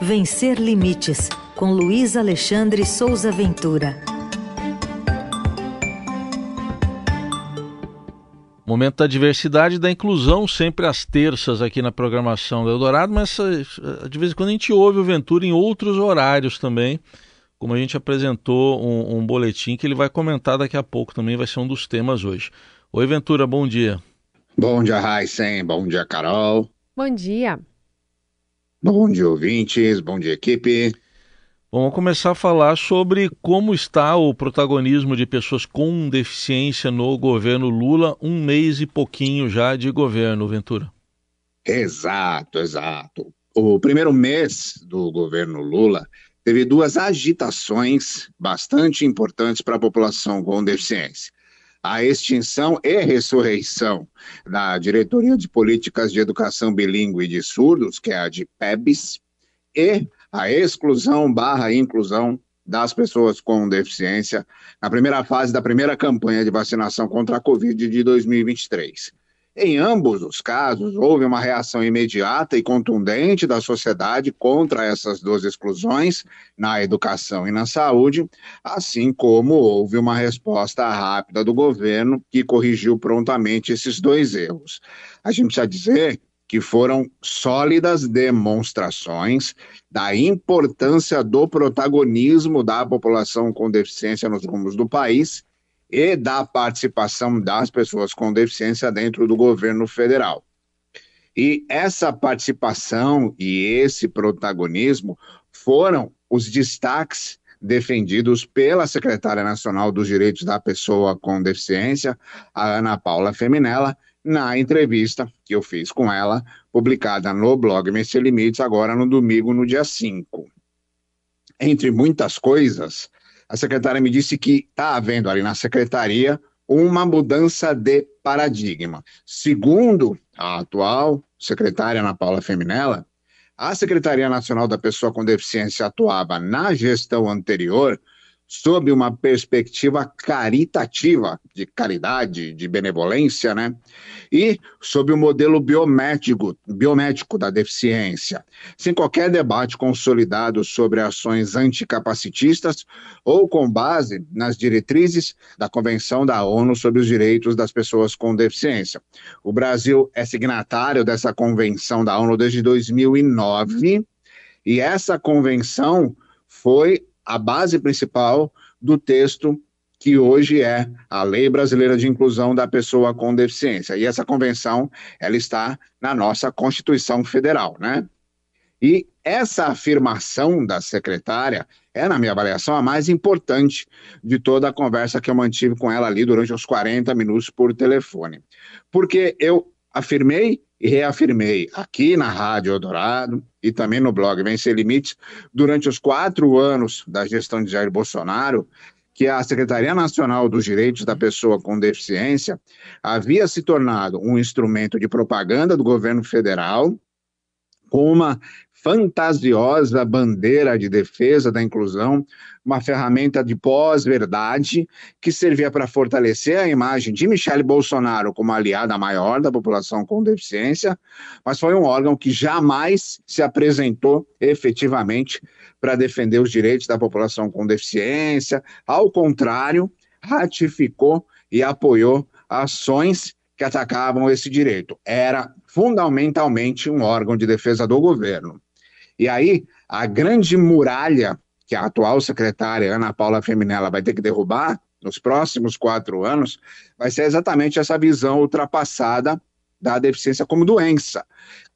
Vencer Limites, com Luiz Alexandre Souza Ventura. Momento da diversidade e da inclusão, sempre às terças aqui na programação do Eldorado, mas eh, de vez em quando a gente ouve o Ventura em outros horários também, como a gente apresentou um, um boletim que ele vai comentar daqui a pouco também, vai ser um dos temas hoje. Oi, Ventura, bom dia. Bom dia, Raíssen, bom dia, Carol. Bom dia. Bom dia, ouvintes, bom dia, equipe. Vamos começar a falar sobre como está o protagonismo de pessoas com deficiência no governo Lula, um mês e pouquinho já de governo, Ventura. Exato, exato. O primeiro mês do governo Lula teve duas agitações bastante importantes para a população com deficiência. A extinção e ressurreição da Diretoria de Políticas de Educação Bilíngue de Surdos, que é a de PEBS, e a exclusão barra inclusão das pessoas com deficiência na primeira fase da primeira campanha de vacinação contra a Covid de 2023. Em ambos os casos, houve uma reação imediata e contundente da sociedade contra essas duas exclusões, na educação e na saúde, assim como houve uma resposta rápida do governo que corrigiu prontamente esses dois erros. A gente precisa dizer que foram sólidas demonstrações da importância do protagonismo da população com deficiência nos rumos do país e da participação das pessoas com deficiência dentro do governo federal. E essa participação e esse protagonismo foram os destaques defendidos pela secretária nacional dos direitos da pessoa com deficiência, a Ana Paula Feminella, na entrevista que eu fiz com ela, publicada no blog Messias Limites, agora no domingo, no dia 5. Entre muitas coisas, a secretária me disse que está havendo ali na secretaria uma mudança de paradigma. Segundo a atual secretária Ana Paula Feminella, a Secretaria Nacional da Pessoa com Deficiência atuava na gestão anterior sob uma perspectiva caritativa, de caridade, de benevolência, né? E sob o modelo biomédico, biomédico da deficiência, sem qualquer debate consolidado sobre ações anticapacitistas ou com base nas diretrizes da Convenção da ONU sobre os Direitos das Pessoas com Deficiência. O Brasil é signatário dessa Convenção da ONU desde 2009 e essa convenção foi a base principal do texto que hoje é a Lei Brasileira de Inclusão da Pessoa com Deficiência. E essa convenção, ela está na nossa Constituição Federal, né? E essa afirmação da secretária é, na minha avaliação, a mais importante de toda a conversa que eu mantive com ela ali durante os 40 minutos por telefone. Porque eu afirmei e reafirmei aqui na Rádio Eldorado e também no blog Vencer Limites, durante os quatro anos da gestão de Jair Bolsonaro, que a Secretaria Nacional dos Direitos da Pessoa com Deficiência havia se tornado um instrumento de propaganda do governo federal, com uma fantasiosa bandeira de defesa da inclusão, uma ferramenta de pós-verdade que servia para fortalecer a imagem de Michele Bolsonaro como aliada maior da população com deficiência, mas foi um órgão que jamais se apresentou efetivamente para defender os direitos da população com deficiência, ao contrário, ratificou e apoiou ações que atacavam esse direito. Era fundamentalmente um órgão de defesa do governo. E aí, a grande muralha que a atual secretária Ana Paula Feminella vai ter que derrubar nos próximos quatro anos vai ser exatamente essa visão ultrapassada da deficiência como doença,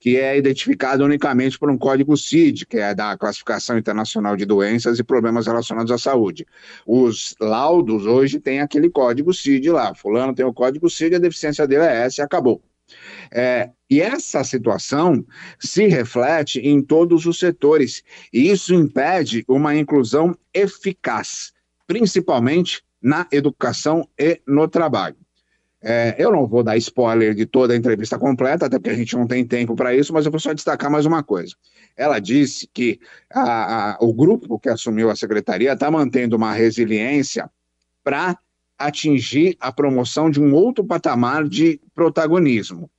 que é identificada unicamente por um código CID, que é da Classificação Internacional de Doenças e Problemas Relacionados à Saúde. Os laudos hoje têm aquele código CID lá. Fulano tem o código CID, a deficiência dele é essa e acabou. É, e essa situação se reflete em todos os setores, e isso impede uma inclusão eficaz, principalmente na educação e no trabalho. É, eu não vou dar spoiler de toda a entrevista completa, até porque a gente não tem tempo para isso, mas eu vou só destacar mais uma coisa. Ela disse que a, a, o grupo que assumiu a secretaria está mantendo uma resiliência para atingir a promoção de um outro patamar de protagonismo.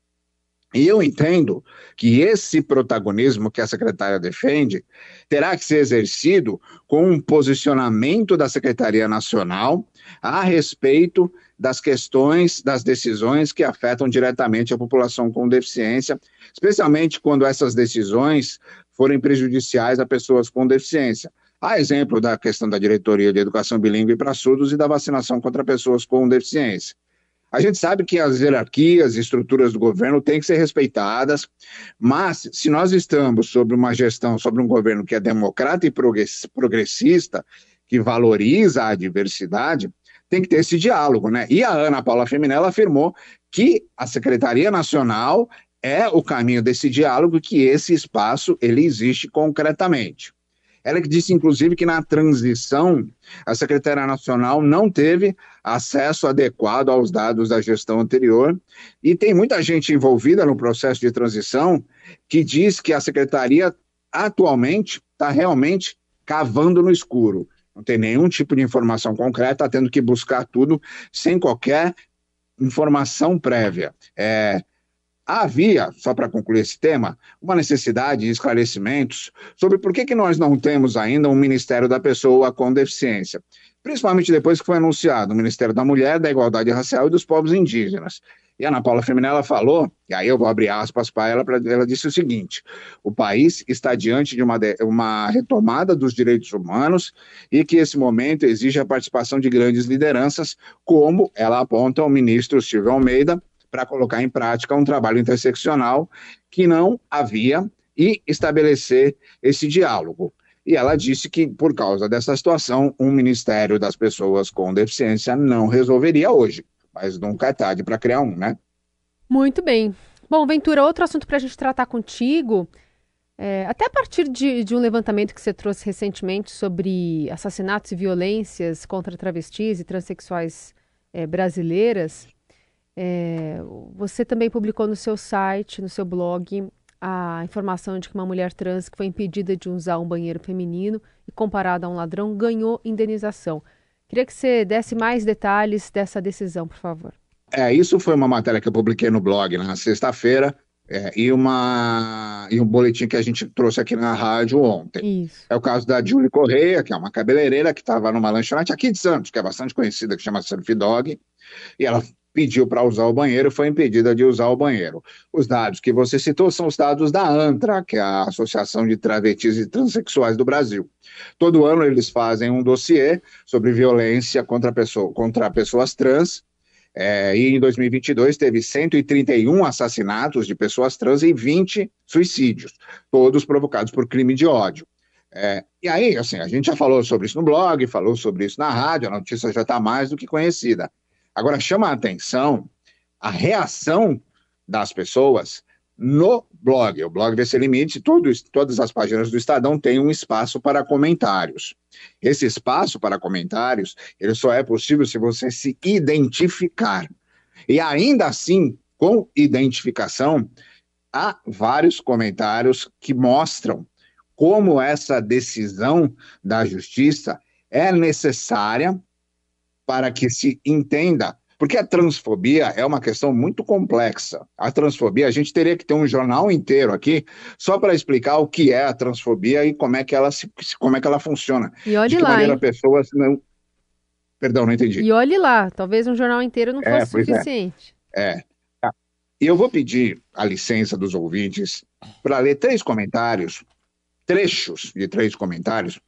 E eu entendo que esse protagonismo que a secretária defende terá que ser exercido com um posicionamento da Secretaria Nacional a respeito das questões, das decisões que afetam diretamente a população com deficiência, especialmente quando essas decisões forem prejudiciais a pessoas com deficiência. Há exemplo da questão da diretoria de educação bilíngue para surdos e da vacinação contra pessoas com deficiência. A gente sabe que as hierarquias e estruturas do governo têm que ser respeitadas, mas se nós estamos sobre uma gestão, sobre um governo que é democrata e progressista, que valoriza a diversidade, tem que ter esse diálogo, né? E a Ana Paula Feminella afirmou que a Secretaria Nacional é o caminho desse diálogo que esse espaço ele existe concretamente. Ela que disse, inclusive, que na transição a Secretaria Nacional não teve acesso adequado aos dados da gestão anterior. E tem muita gente envolvida no processo de transição que diz que a Secretaria atualmente está realmente cavando no escuro. Não tem nenhum tipo de informação concreta, está tendo que buscar tudo sem qualquer informação prévia. É, Havia, só para concluir esse tema, uma necessidade de esclarecimentos sobre por que, que nós não temos ainda um Ministério da Pessoa com Deficiência, principalmente depois que foi anunciado o Ministério da Mulher, da Igualdade Racial e dos Povos Indígenas. E a Ana Paula Feminella falou, e aí eu vou abrir aspas para ela, ela disse o seguinte: o país está diante de uma, de uma retomada dos direitos humanos e que esse momento exige a participação de grandes lideranças, como ela aponta o ministro Silvio Almeida, para colocar em prática um trabalho interseccional que não havia e estabelecer esse diálogo. E ela disse que, por causa dessa situação, um Ministério das Pessoas com Deficiência não resolveria hoje, mas nunca é tarde para criar um, né? Muito bem. Bom, Ventura, outro assunto para a gente tratar contigo, é, até a partir de, de, um levantamento que você trouxe recentemente sobre assassinatos e violências contra travestis e transexuais é, brasileiras, é, você também publicou no seu site, no seu blog, a informação de que uma mulher trans que foi impedida de usar um banheiro feminino e comparada a um ladrão ganhou indenização. Queria que você desse mais detalhes dessa decisão, por favor. É, isso foi uma matéria que eu publiquei no blog na sexta-feira é, e, uma, e um boletim que a gente trouxe aqui na rádio ontem. Isso. É o caso da Julie Correia, que é uma cabeleireira que estava numa lanchonete aqui de Santos, que é bastante conhecida, que chama Surf Dog, e ela pediu para usar o banheiro, foi impedida de usar o banheiro. Os dados que você citou são os dados da ANTRA, que é a Associação de Travestis e Transsexuais do Brasil. Todo ano eles fazem um dossiê sobre violência contra, pessoa, contra pessoas trans, é, e em 2022 teve 131 assassinatos de pessoas trans e 20 suicídios, todos provocados por crime de ódio. É, e aí, assim, a gente já falou sobre isso no blog, falou sobre isso na rádio, a notícia já está mais do que conhecida. Agora, chama a atenção a reação das pessoas no blog. O blog VC Limite, todos, todas as páginas do Estadão têm um espaço para comentários. Esse espaço para comentários, ele só é possível se você se identificar. E ainda assim, com identificação, há vários comentários que mostram como essa decisão da justiça é necessária para que se entenda porque a transfobia é uma questão muito complexa. A transfobia, a gente teria que ter um jornal inteiro aqui só para explicar o que é a transfobia e como é que ela, se, como é que ela funciona. E olhe lá, maneira hein? pessoas não... Perdão, não entendi. E olhe lá, talvez um jornal inteiro não É, fosse é. suficiente. É. Tá. E eu vou pedir a licença dos ouvintes para ler três comentários, trechos de três comentários,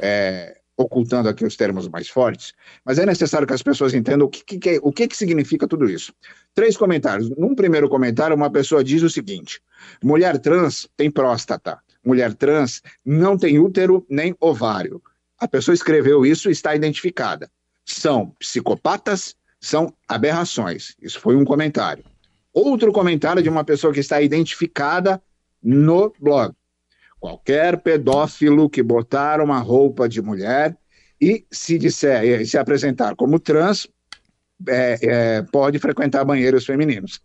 é, ocultando aqui os termos mais fortes, mas é necessário que as pessoas entendam o que, que, o que, que significa tudo isso. Três comentários. Num primeiro comentário, uma pessoa diz o seguinte: mulher trans tem próstata, mulher trans não tem útero nem ovário. A pessoa escreveu isso e está identificada. São psicopatas, são aberrações. Isso foi um comentário. Outro comentário de uma pessoa que está identificada no blog. Qualquer pedófilo que botar uma roupa de mulher e se disser, e se apresentar como trans, é, é, pode frequentar banheiros femininos.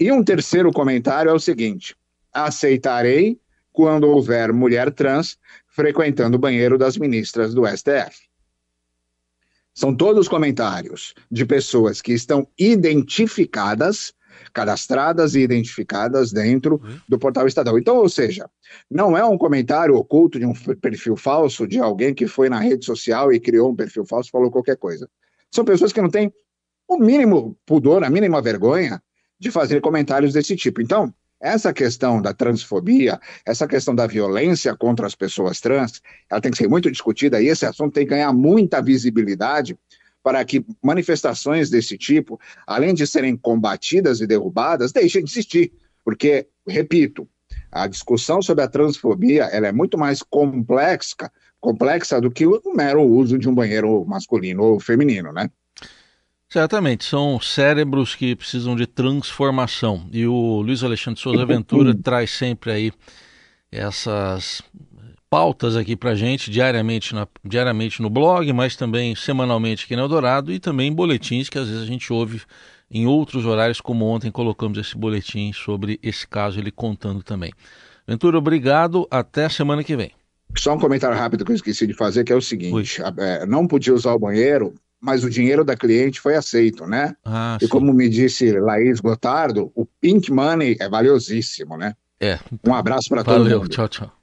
E um terceiro comentário é o seguinte: aceitarei quando houver mulher trans frequentando o banheiro das ministras do STF. São todos comentários de pessoas que estão identificadas cadastradas e identificadas dentro do portal Estadão. Então, ou seja, não é um comentário oculto de um perfil falso de alguém que foi na rede social e criou um perfil falso e falou qualquer coisa. São pessoas que não têm o mínimo pudor, a mínima vergonha de fazer comentários desse tipo. Então, essa questão da transfobia, essa questão da violência contra as pessoas trans, ela tem que ser muito discutida e esse assunto tem que ganhar muita visibilidade para que manifestações desse tipo, além de serem combatidas e derrubadas, deixem de existir. Porque, repito, a discussão sobre a transfobia ela é muito mais complexa, complexa do que o mero uso de um banheiro masculino ou feminino, né? Certamente, são cérebros que precisam de transformação. E o Luiz Alexandre Souza Ventura traz sempre aí essas pautas aqui para gente diariamente, na, diariamente no blog, mas também semanalmente aqui no Eldorado e também boletins que às vezes a gente ouve em outros horários, como ontem colocamos esse boletim sobre esse caso, ele contando também. Ventura, obrigado. Até a semana que vem. Só um comentário rápido que eu esqueci de fazer, que é o seguinte: é, não podia usar o banheiro mas o dinheiro da cliente foi aceito, né? Ah, e sim. como me disse Laís Gotardo, o pink money é valiosíssimo, né? É. Um abraço para todo mundo. Tchau, tchau.